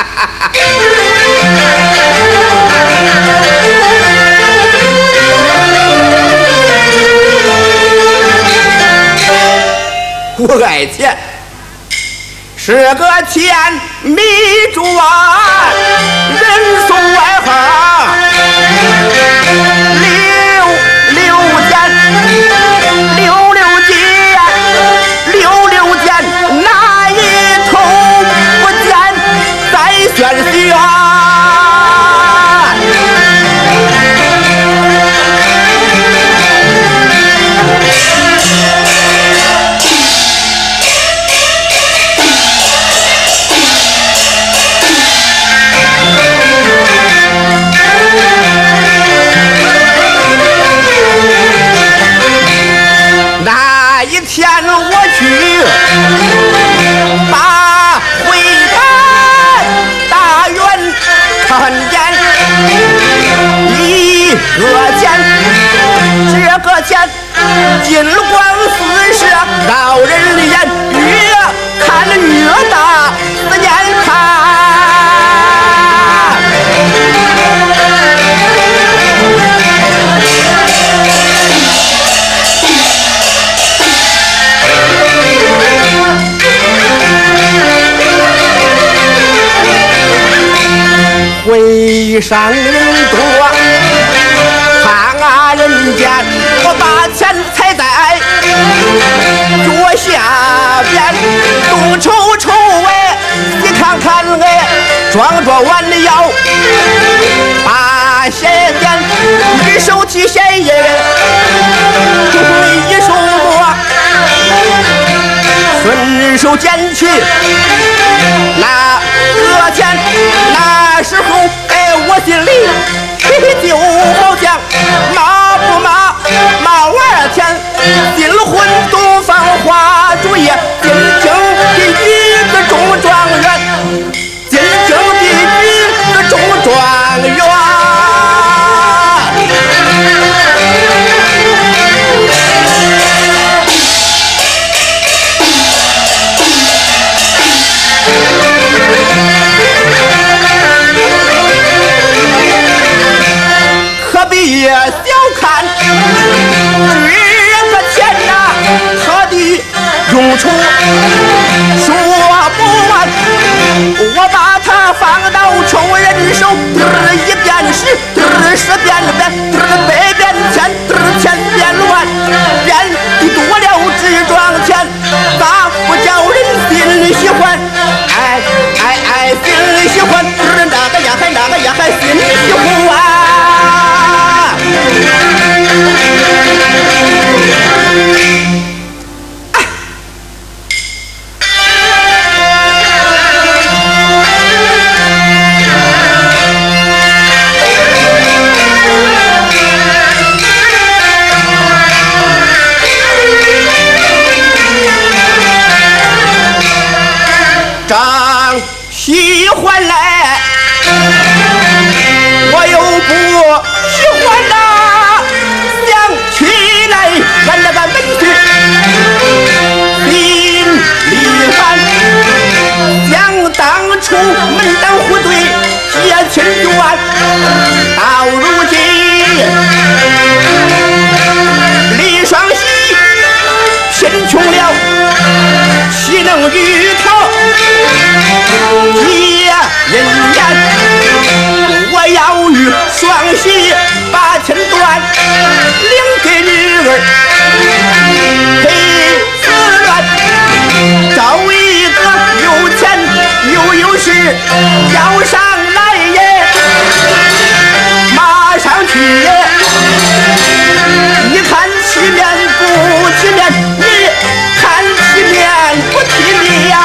我爱钱，是个钱迷住啊，人送外一个钱，这个钱金光四射，高人眼越看越大，思念会上下边，东瞅瞅哎，你看看哎，装着弯腰，把鞋点，一手提鞋印，一手摸，顺手捡起那个钱，那时候哎，我心里嘿嘿就好像骂不骂骂完天，金婚东手，嘚儿一变十，嘚儿十变百，嘚喜欢来，双喜把亲断，领给女儿给子乱，找一个有钱又有势，叫上来耶，马上去耶！你看体面不体面？你看体面不体面？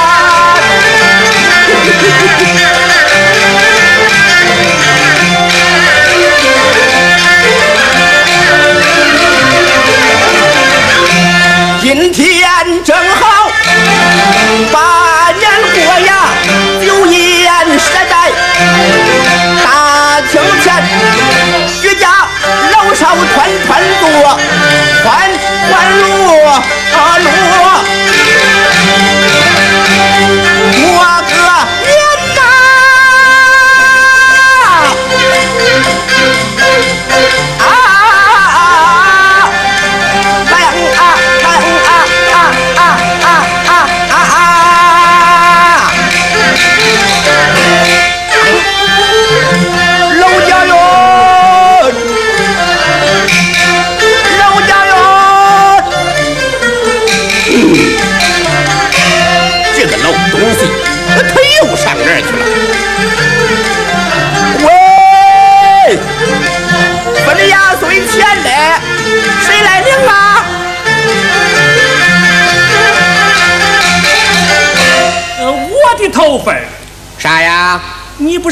天正好，把年过呀，有一年是在大晴天，余家老少团团坐，欢欢路啊路。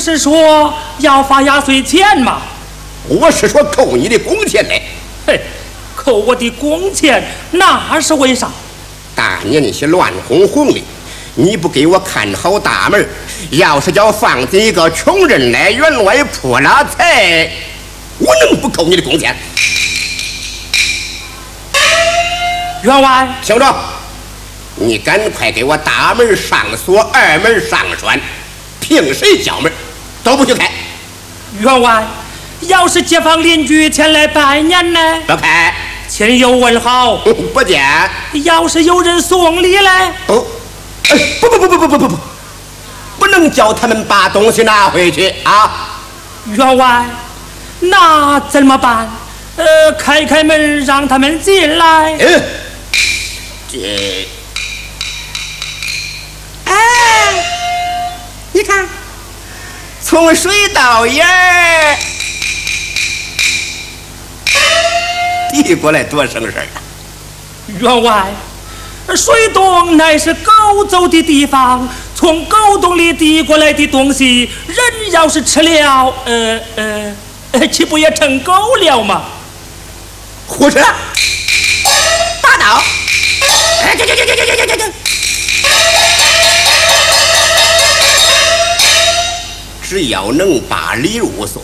是说要发压岁钱吗？我是说扣你的工钱嘞。嘿，扣我的工钱那是为啥？大年些乱哄哄的，你不给我看好大门要是叫放进一个穷人来员外破了财，我能不扣你的工钱？员外，听着，你赶快给我大门上锁，二门上栓，凭谁叫门都不许开。员外，要是街坊邻居前来拜年呢？不开。亲友问好，不见。要是有人送礼嘞？不，哎，不不不不不不不不，不能叫他们把东西拿回去啊！员外，那怎么办？呃，开开门让他们进来。嗯，这，哎，你看，从水倒眼儿。递过来多省事儿啊！员外，水洞乃是狗走的地方，从狗洞里递过来的东西，人要是吃了，呃呃，岂不也成狗了吗？胡扯！打倒！哎，这这这这这这这这！只要能把礼物送，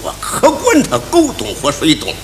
我可管他狗洞和水洞。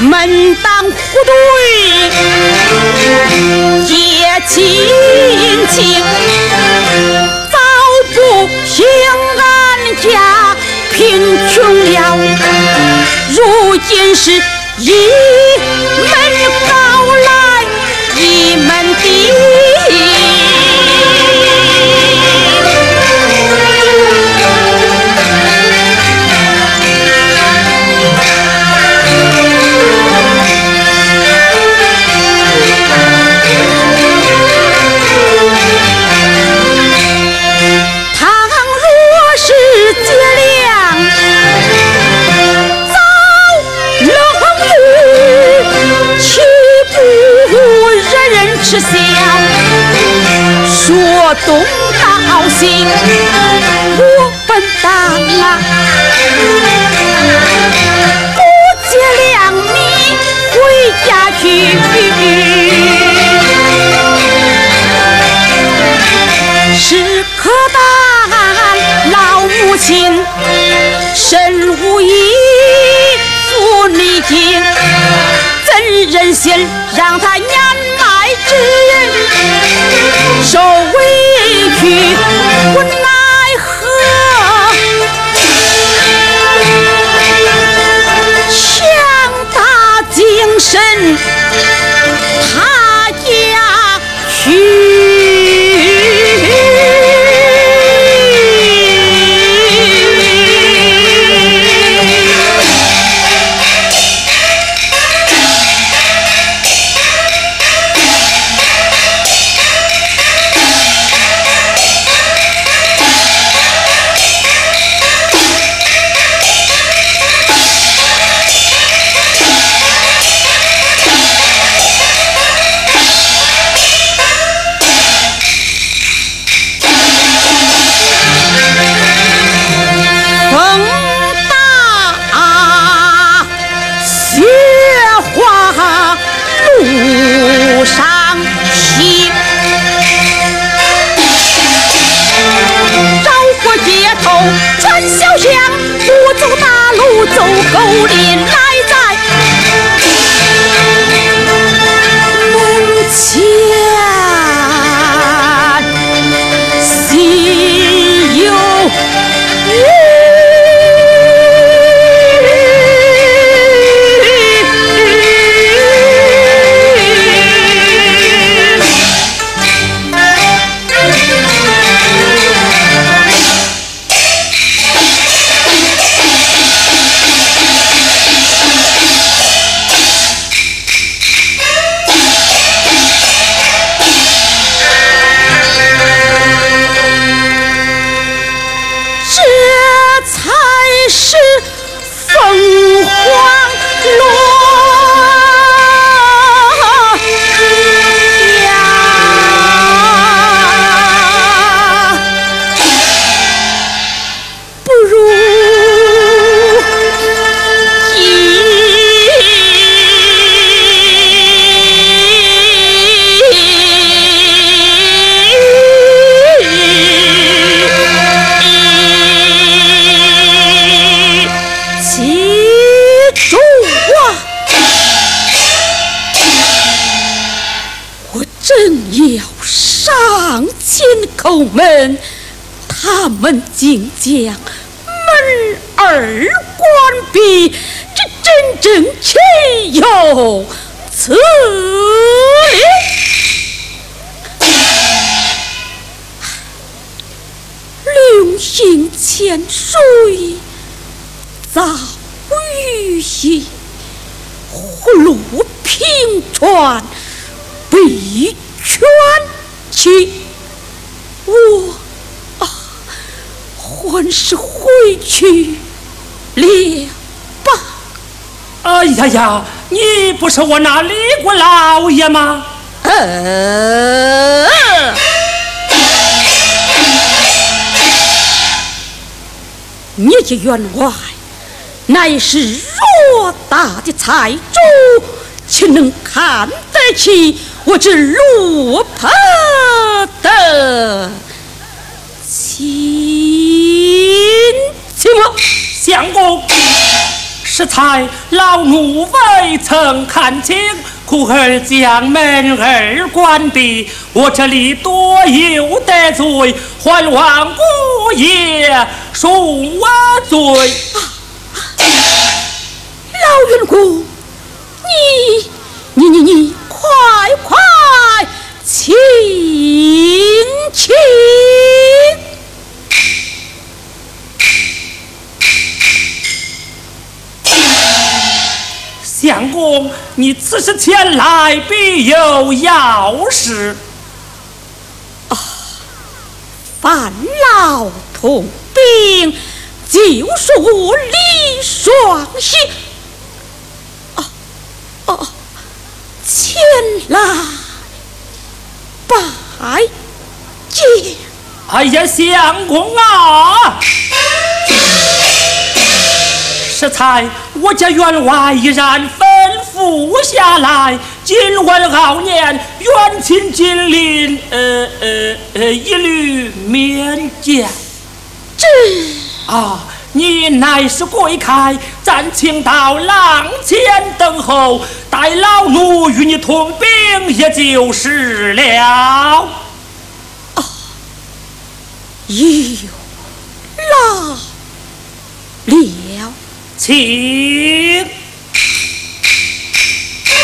门当户对结亲情，早不平安家贫穷了，如今是一东道西，我本当啊，不借粮米回家去。是可担老母亲身无依，父离经，怎忍心让他他们竟将门儿关闭，这真正岂有此理！流行浅水早雨稀，葫芦平川必全起。我，还是回去了吧。哎呀呀，你不是我那李国老爷吗？呃，你这员外乃是偌大的财主，岂能看得起我这落魄的？亲戚相公，适才老奴未曾看清，苦儿将门儿关闭，我这里多有得罪，还望姑爷恕我罪。老云姑，你此时前来必有要事。啊，烦老同病，就是我李双喜。哦哦，前来拜见。哎呀，相公啊！适才，我家员外已然吩咐下来，今晚熬年，远亲近邻，呃呃呃，一律免见。这啊，你乃是贵 khách，暂请到廊前等候，待老奴与你同兵，也就是了。啊，有老了。请。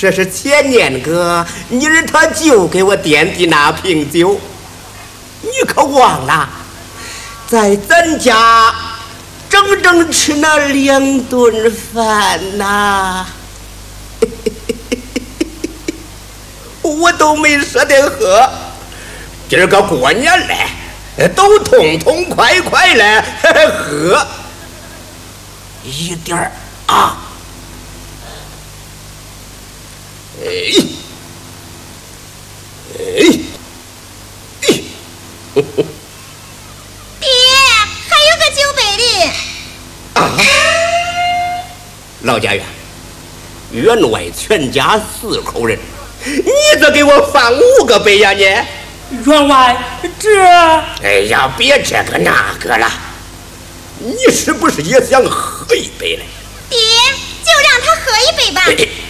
这是前年个你儿他舅给我点的那瓶酒，你可忘了？在咱家整整吃那两顿饭呐，我都没舍得喝。今儿个过年嘞，都痛痛快快嘞喝一点儿啊。哎，哎，爹，还有个酒杯的。啊，老家园，员外全家四口人，你这给我放五个杯呀你？员外，这……哎呀，别这个那个了，你是不是也想喝一杯嘞？爹，就让他喝一杯吧。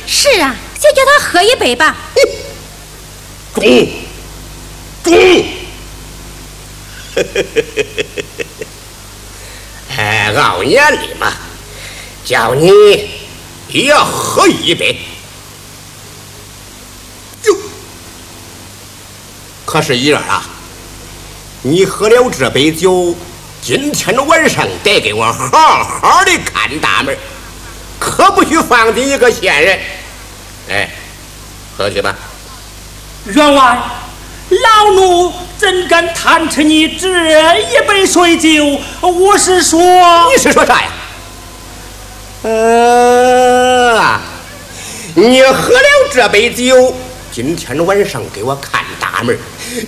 是啊。先叫他喝一杯吧。中，中。哎，熬年里嘛，叫你也要喝一杯。哟，可是姨儿啊，你喝了这杯酒，今天晚上得给我好好的看大门。可不许放进一个闲人。哎，喝去吧。员外，老奴怎敢贪吃你这一杯水酒？我是说，你是说啥呀？呃，你喝了这杯酒，今天晚上给我看大门；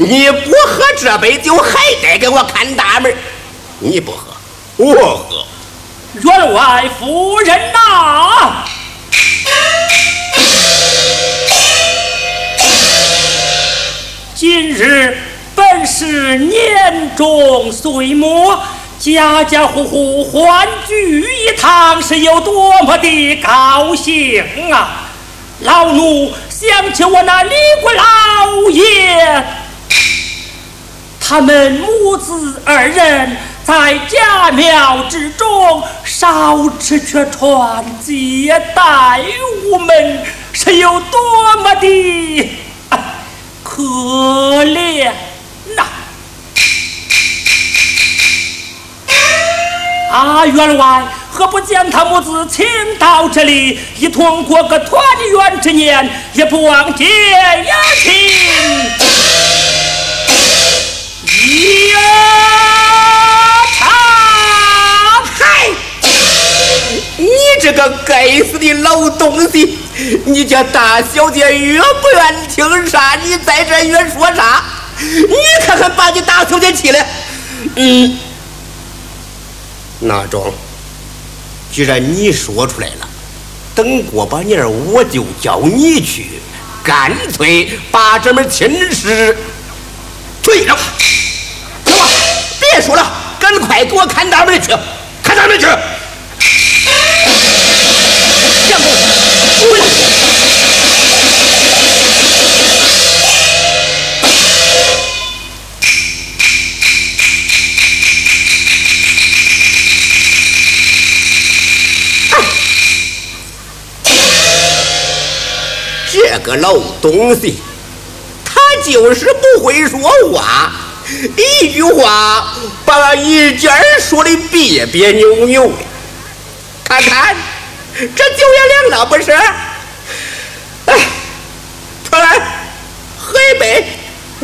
你不喝这杯酒，还得给我看大门。你不喝，我喝。员外夫人呐！今是年终岁末，家家户户欢聚一堂，是有多么的高兴啊！老奴想起我那李国老爷，他们母子二人。在家庙之中，少吃却穿，接待我们，是有多么的可怜啊，员外，何不将他母子请到这里，一同过个团圆之年，也不忘结呀亲。呀！你这个该死的老东西！你家大小姐越不愿听啥，你在这越说啥？你看看把你大小姐气的！嗯，那中，既然你说出来了，等过把年我就叫你去，干脆把这门亲事退了。走吧，别说了，赶快给我看大门去，看大门去。这个老东西，他就是不会说话，一句话把一件说的别别扭扭的。看看，这酒也凉了，不是？哎，出来喝一杯。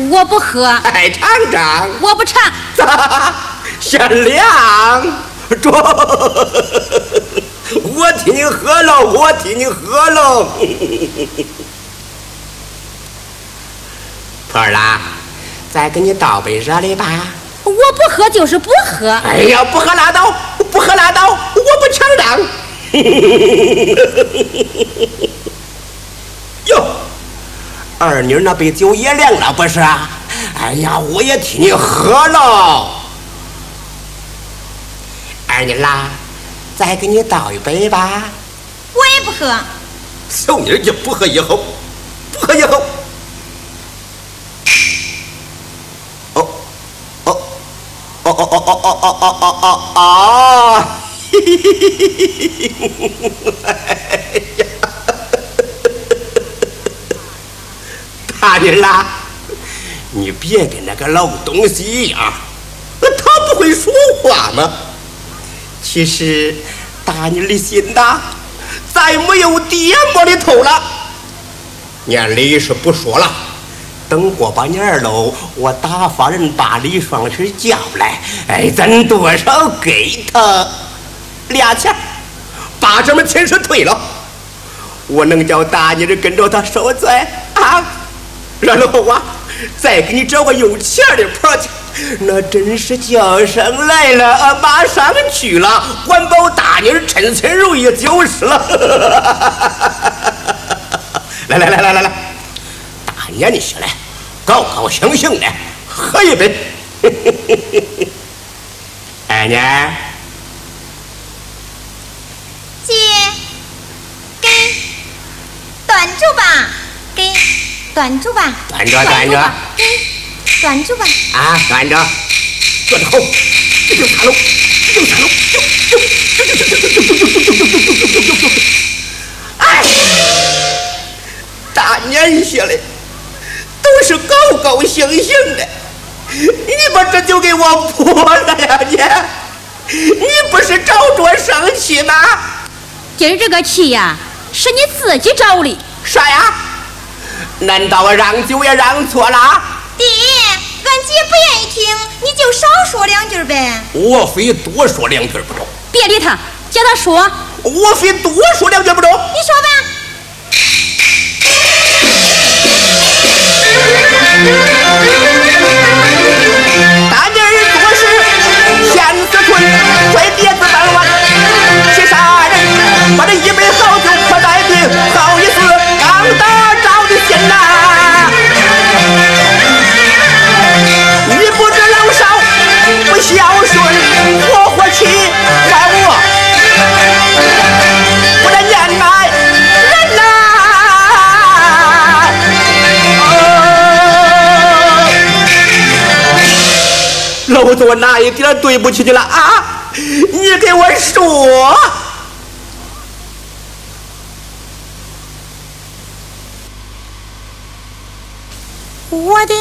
我不喝。哎，尝尝。我不尝。咋？嫌凉？中。我替你喝了，我替你喝了。婆儿啦，再给你倒杯热的吧。我不喝就是不喝。哎呀，不喝拉倒，不喝拉倒，我不抢账。哟，二妮那杯酒也凉了，不是？哎呀，我也替你喝了。二妮啦。再给你倒一杯吧，我也不喝。小妮儿，你不喝也好，不喝也好。哦哦哦哦哦哦哦嘿！嘿嘿嘿嘿嘿嘿！大人啦，你别跟那个老东西一样，他不会说话吗？其实，打你的心呐，再没有爹摸的头了。年里是不说了。等过把年喽，我打发人把李双喜叫来，哎，咱多少给他俩钱，把这门亲事退了。我能叫大妮的跟着他受罪啊？然后啊，再给你找个有钱的婆去。那真是叫声来了，马上去了，管保大妮儿称心如意就是了。来来来来来来，咽下来，高高兴兴的喝一杯。二娘，接，端住吧，给，端住吧，端着，端着，端住吧，啊，端着，坐好，这就茶楼，这就茶楼，就就就就就就就就就就就就就就就就就就，哎，大年下来。都是高高兴兴的，你把这酒给我泼了呀你！你不是找着生气吗？今儿这个气呀，是你自己找的。啥呀？难道我让酒也让错了？爹，俺姐不愿意听，你就少说两句呗。我非多说两句不中。别理他，叫他说。我非多说两句不中。你说吧。大妮儿做事先思寸，拽碟子半碗，去杀人，把这一杯好酒泼在地，我哪一点对不起你了啊？你给我说。我的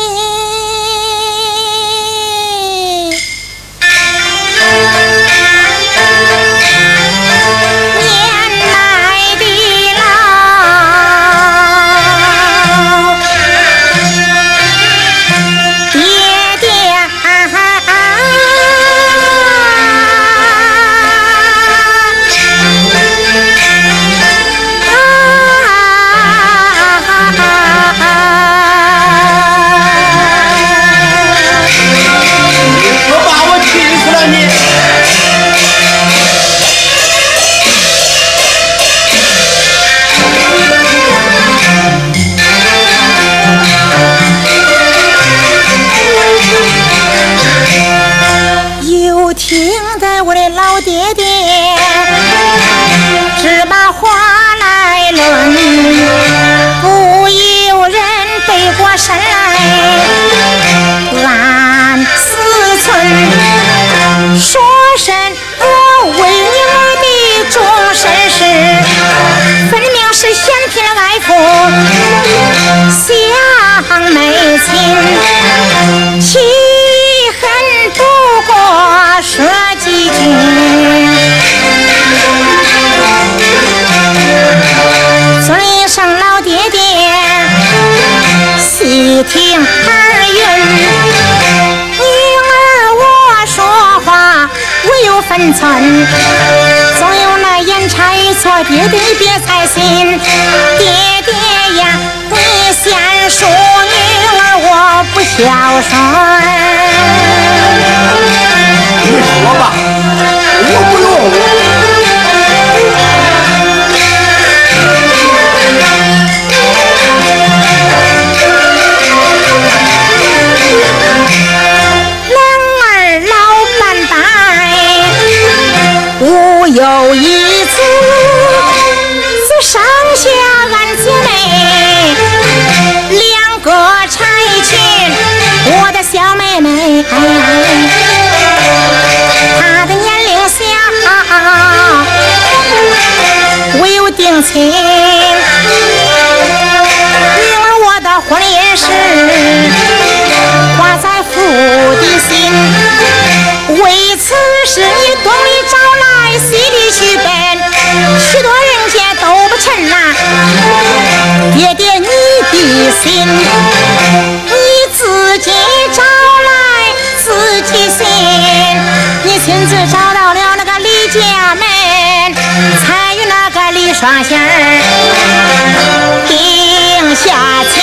想没亲，气恨不过说几句。尊上老爹爹，细听耳语。女儿我说话我有分寸，总有那言差错，爹爹别猜心。爹我不的心，你自己找来自己信，你亲自找到了那个李家门，才与那个李双喜儿定下亲。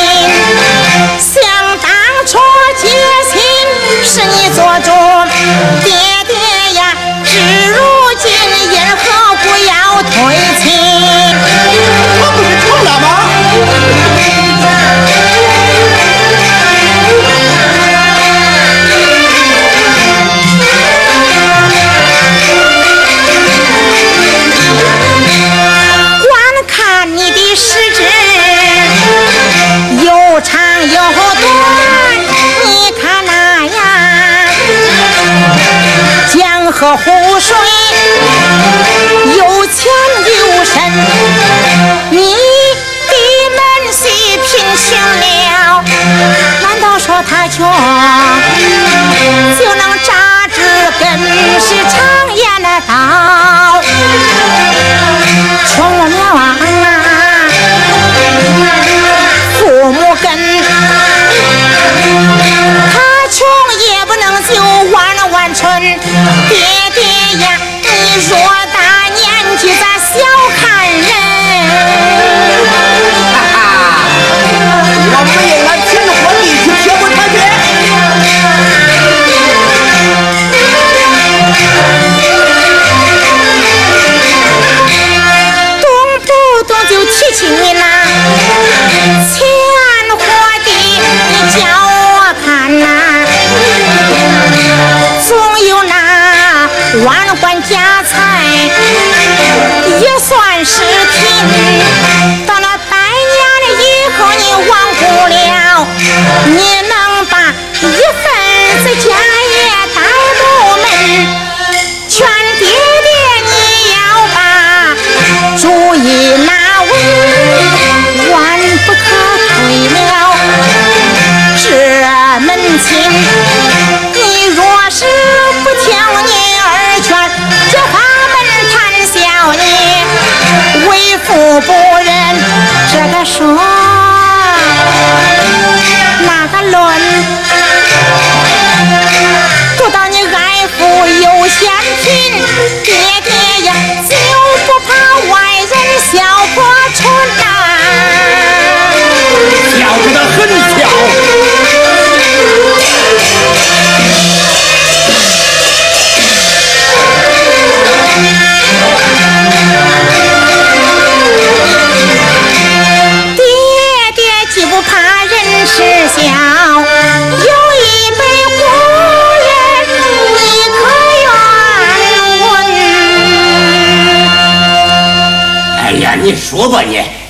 你说吧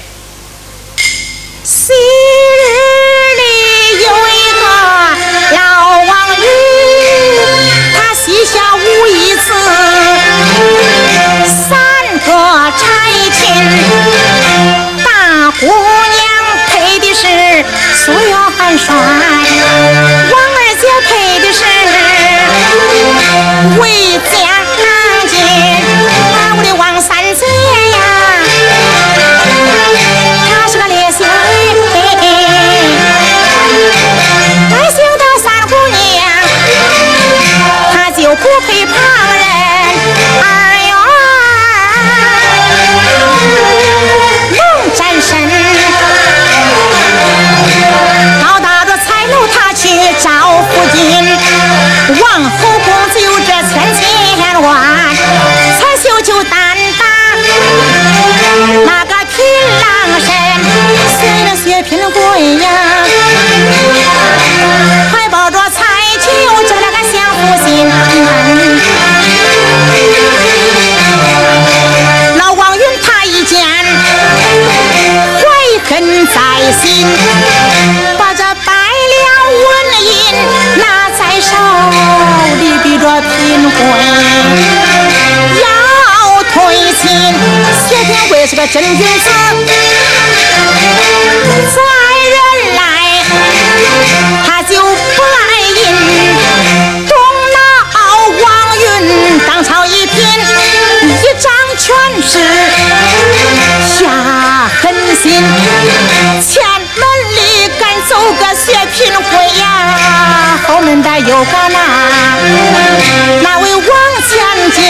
不配旁心，把这百两纹银拿在手里，比着品贵。要推亲，薛平贵是个真君子，再人来他就不爱银。东老王云当朝一品，一掌全是下狠心，后门的有个那那位王将军，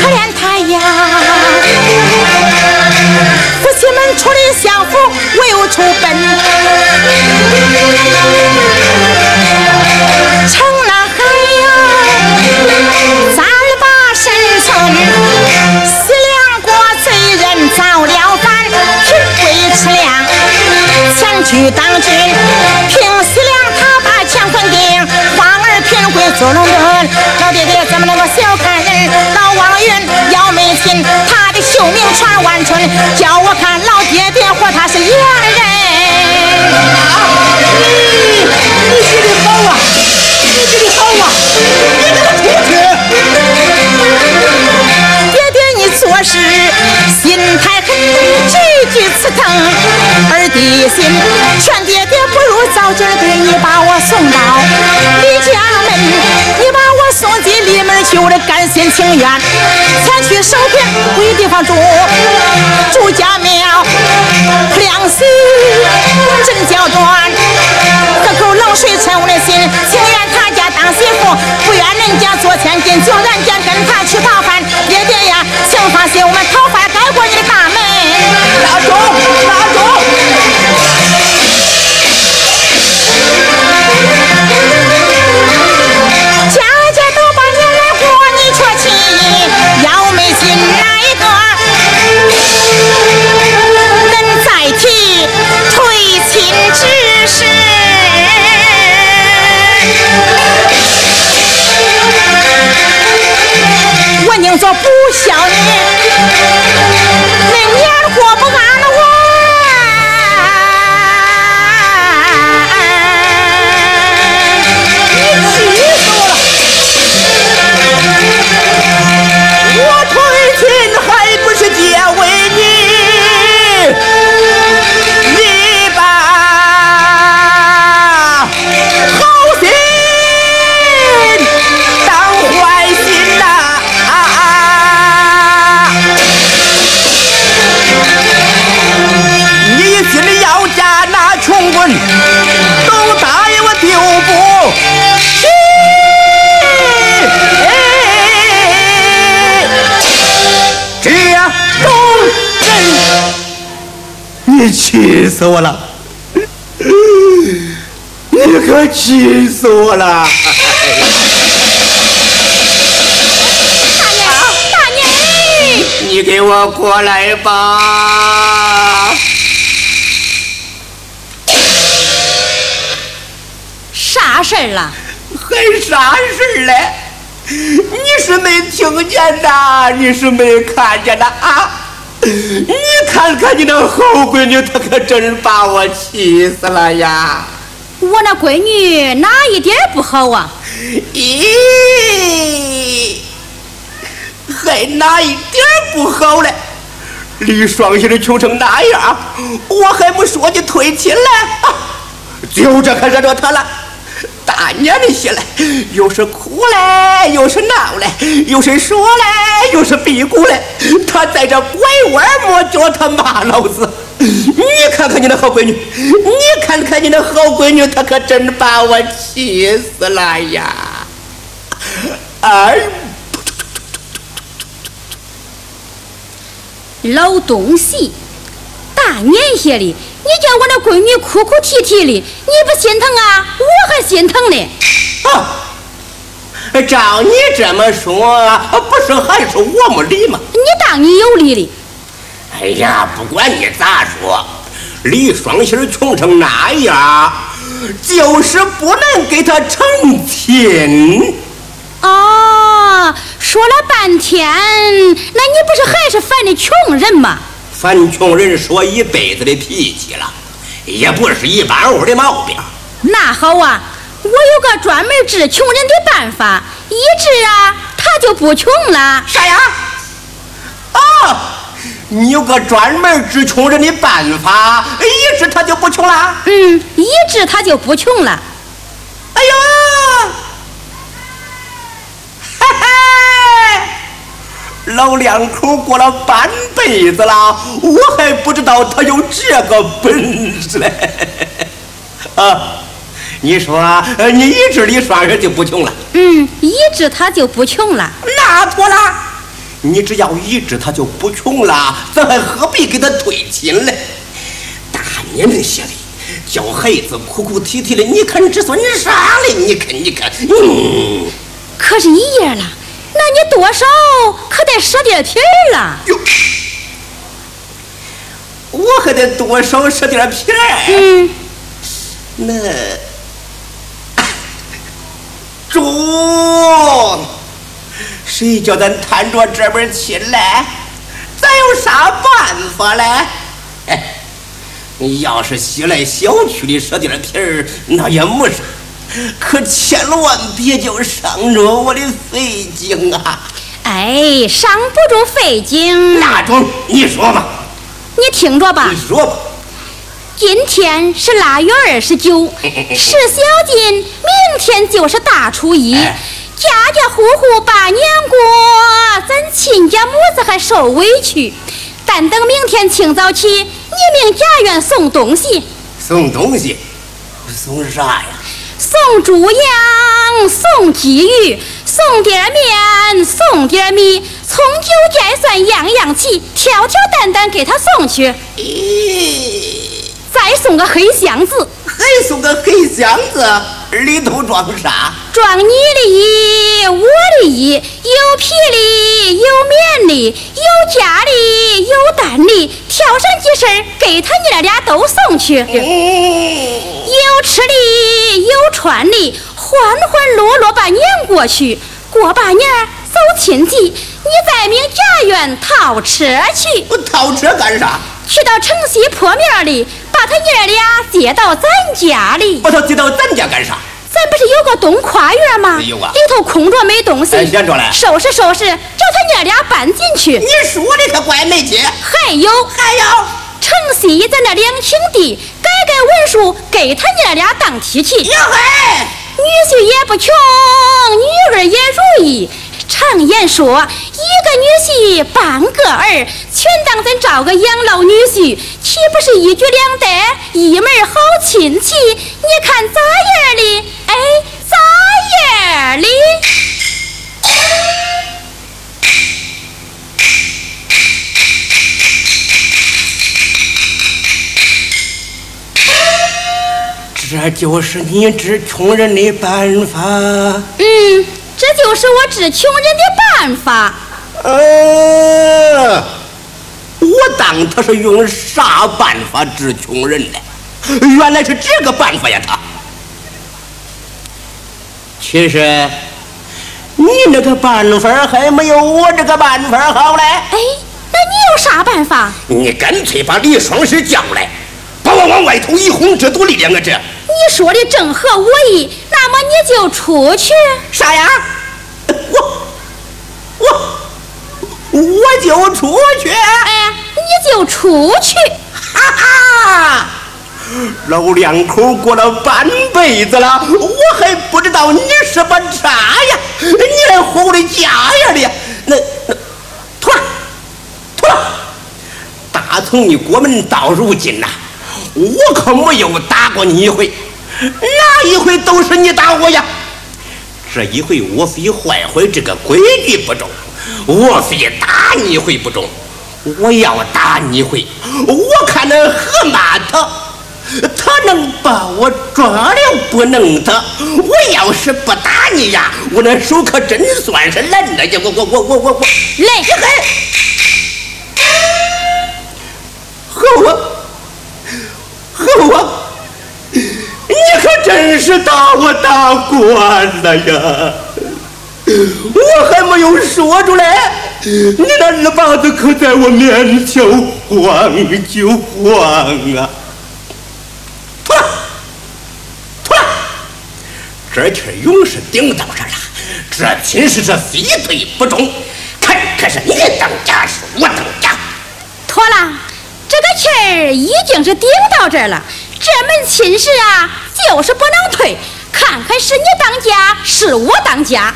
可怜他呀。夫妻们处理相逢，唯有出奔。成了海呀，咱把身存，西凉国贼人造了反，品贵吃粮，前去当军，平品贵做龙盾，老爹爹怎么能够小看人？老王云要没亲，他的秀名传万春，叫我看老爹爹和他是洋人。啊。你你写的好啊，你写的好啊，你这个出去。爹爹，你做事心太狠，句句刺疼儿的心。劝爹爹不如早点给你把我送到离家门，你把我送进里门去，我的甘心情愿前去守平，归地方住，住家庙，良心真较短，喝口冷水沉我的心，情愿他家当媳妇，不愿人家做千金，就人家跟他去讨饭。爹爹呀，请放心，我们讨饭改过你的大门。打住，打住！我宁做不孝女，那年过不安了。气死我了！你可气死我了！大娘，大娘，你给我过来吧！啥事儿了？还啥事儿嘞？你是没听见呐？你是没看见呐？啊！你看看你那好闺女，她可真把我气死了呀！我那闺女哪一点不好啊？咦，还哪一点不好嘞？李双喜的穷成那样，我还没说你退亲嘞，啊，就这可惹着他了。大年的些嘞，又是哭嘞，又是闹嘞，又是说嘞，又是嘀咕嘞。他在这拐弯抹角，他骂老子。你看看你那好闺女，你看看你那好闺女，她可真把我气死了呀！哎，老东西，大年些的，你叫我那闺女哭哭啼啼的，你不心疼啊？我还心疼呢。啊，照你这么说，不是还是我没理吗？你当你有理的？哎呀，不管你咋说，李双喜穷成那样，就是不能给他成亲。哦，说了半天，那你不是还是烦的穷人吗？烦穷人说一辈子的脾气了，也不是一般物的毛病。那好啊，我有个专门治穷人的办法，一治啊，他就不穷了。啥呀？哦，你有个专门治穷人的办法，一治他就不穷了。嗯，一治他就不穷了。哎呀！嘿嘿，老两口过了半辈子了，我还不知道他有这个本事嘞。啊，你说，呃你一治李双人就不穷了？嗯，一治他就不穷了。那妥了，你只要一治他就不穷了，咱还何必给他退亲嘞？大年龄些的，叫孩子哭哭啼啼的，你看这算啥嘞？你看，你看，嗯。可是一夜了，那你多少可得舍点皮儿了。哟，我还得多少舍点皮儿。嗯，那中，谁叫咱摊着这门亲来？咱有啥办法嘞？哎，你要是洗来小区里舍点皮儿，那也没啥。可千万别叫伤着我的肺经啊！哎，伤不住肺经。那中，你说吧，你听着吧你，说吧。今天是腊月二十九，是小金，明天就是大初一，哎家家户户把年过，咱亲家母子还受委屈。但等明天清早起，你命家园送东西，送东西，送啥呀？送猪羊，送鲫鱼，送点面，送点米，葱酒芥蒜样样齐，挑挑担担给他送去。再送个黑箱子，还送个黑箱子，里头装啥？装你的衣，我的衣，有皮的，有棉的，有夹的，有蛋的，挑上几身儿给他娘俩都送去。嗯，有吃的，有穿的，欢欢乐乐把年过去。过把年走亲戚，你再命家园套车去，我套车干啥？去到城西破面里，把他爷俩接到咱家里。把他接到咱家干啥？咱不是有个东跨院吗？有啊里头空着没东西。哎闲着嘞收拾收拾，叫他娘俩搬进去。你说的可怪没劲。还有还有，城西咱那两顷地，改改文书，给他娘俩当提亲。哟嘿，女婿也不穷，女儿也如意。常言说，一个女婿半个儿，全当咱找个养老女婿，岂不是一举两得，一门好亲戚？你看咋样儿的？哎，咋样儿的？这就是你治穷人的办法。嗯，这就是我治穷人的办法。呃，我当他是用啥办法治穷人呢？原来是这个办法呀！他，其实你那个办法还没有我这个办法好嘞。哎，那你有啥办法？你干脆把李双喜叫来，把我往外头一轰，这多力量啊！这你说的正合我意，那么你就出去。啥呀？我我我就出去。哎，你就出去。哈哈。老两口过了半辈子了，我还不知道你是把啥呀？你还活的家呀的呀？那那，妥了，妥了。打从你过门到如今呐，我可没有打过你一回，哪一回都是你打我呀。这一回我非坏坏这个规矩不中，我非打你一回不中。我要打你一回，我看那河马他。他能把我抓了不能他，我要是不打你呀，我那手可真算是烂了呀！我我我我我我，来，呵我，和我，你可真是打我打惯了呀！我还没有说出来，你那二把子可在我面前晃就晃啊！这气勇是顶到这儿了，这亲事是非对不中，看可是你当家是我当家。妥了，这个气儿已经是顶到这儿了，这门亲事啊就是不能退。看看是你当家是我当家，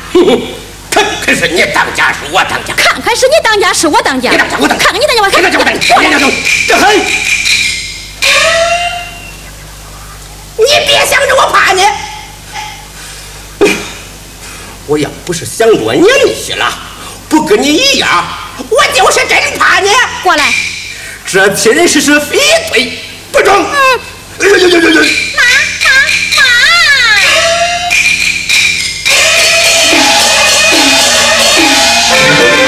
看看是你当家是我当家，看看是你当家是我当家，你当家我当，看看你当家我看看我当家，这还，你别想着我怕你。我要不是想多年气了，不跟你一样，我就是真怕你。过来，这亲事是非对不中。嗯。哎呦呦呦呦呦！妈妈妈！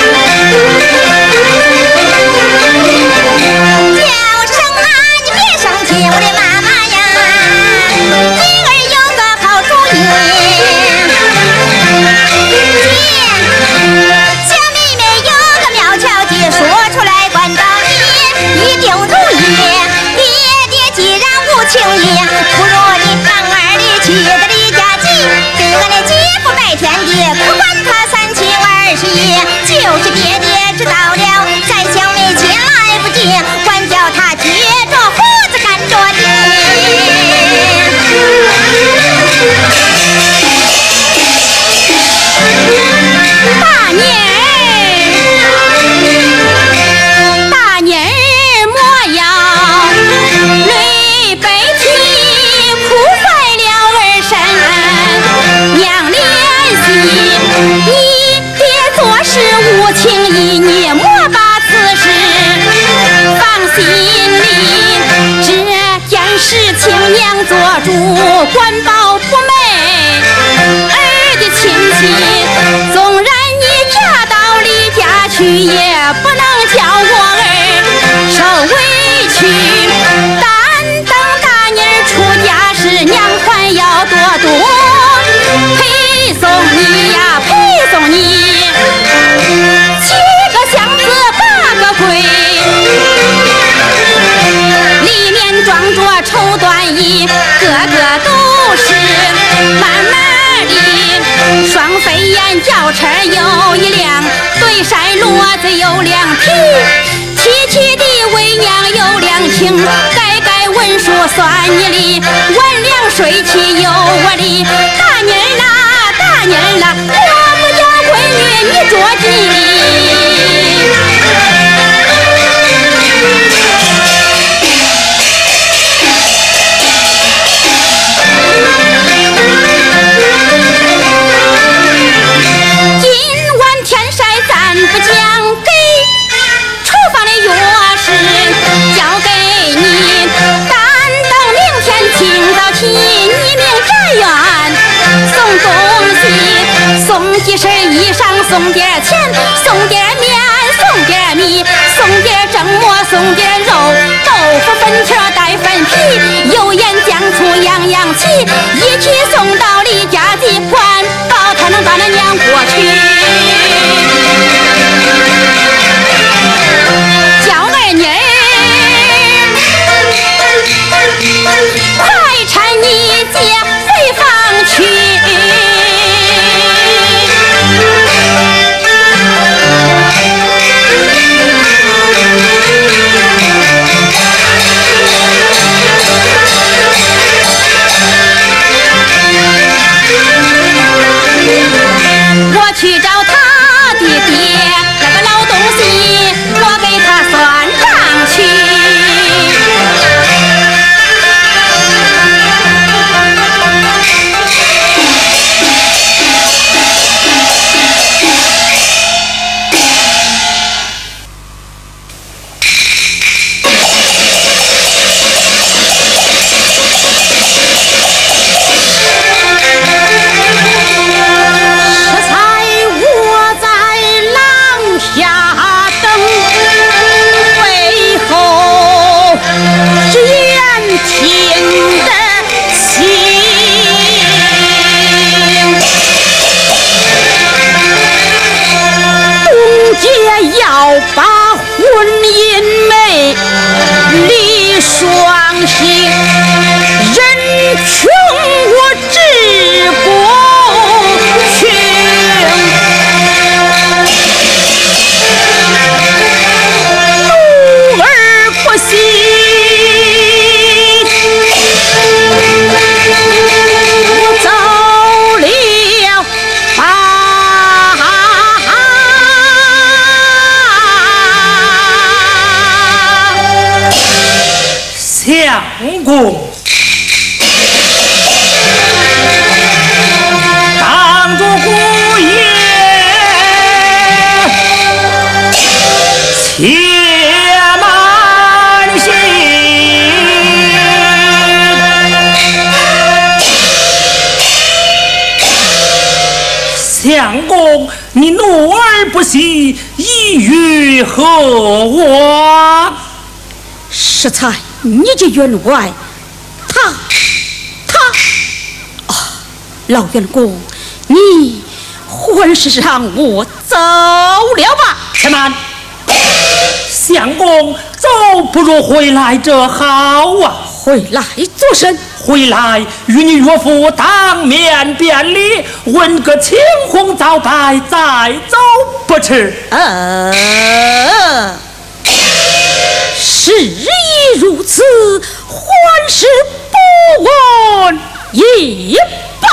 几身衣裳，送点钱，送点面，送点米，送点蒸馍，送点肉，豆腐粉条带粉皮，油盐酱醋样样齐，一起送到李家的官，保他能把那娘过去。石才，你这员外，他他啊，老员工，你还是让我走了吧。且慢，相公走不如回来这好啊！回来做甚？回来与你岳父当面辩理，问个青红皂白，再走不迟。呃，事已如此，还是不问也罢。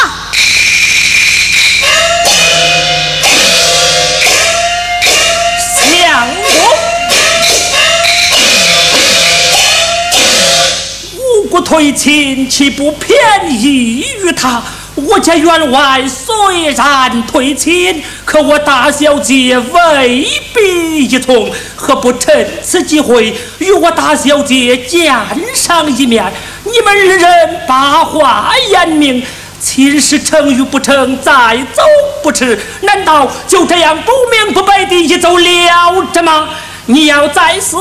不退亲，岂不便宜于他？我家员外虽然退亲，可我大小姐未必一从，何不趁此机会与我大小姐见上一面？你们二人把话言明，亲事成与不成，再走不迟。难道就这样不明不白的一走了之吗？你要再死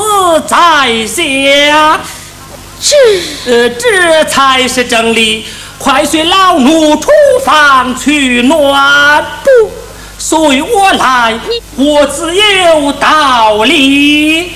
再想。这呃，这才是正理。快随老奴出房取暖，不随我来，我自有道理。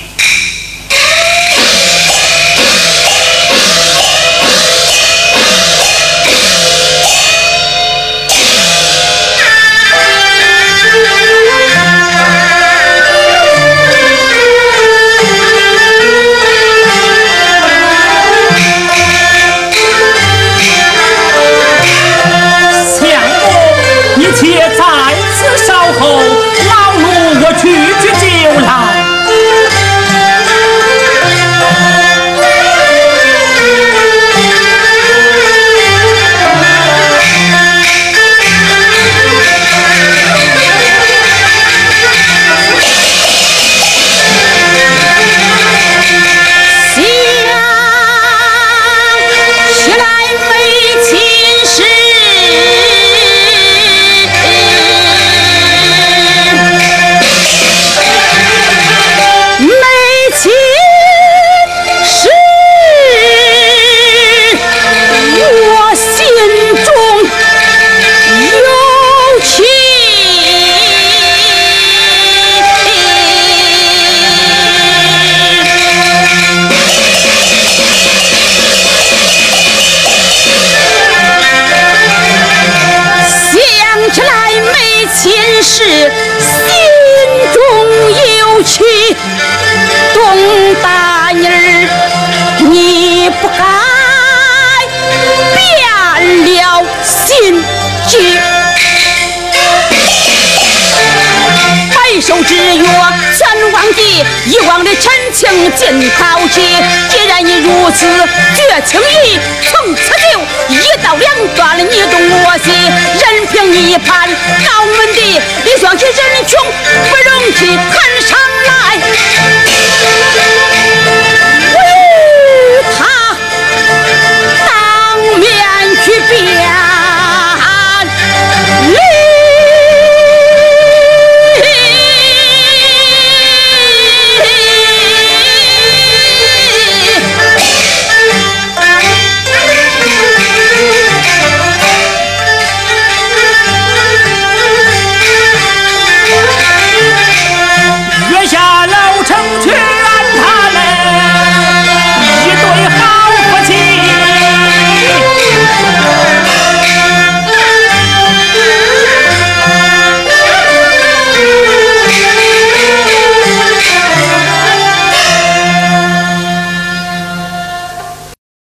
然你如此绝情意，成此就一刀两断了，你懂我心。任凭一盘高门第，你说起人穷不容气。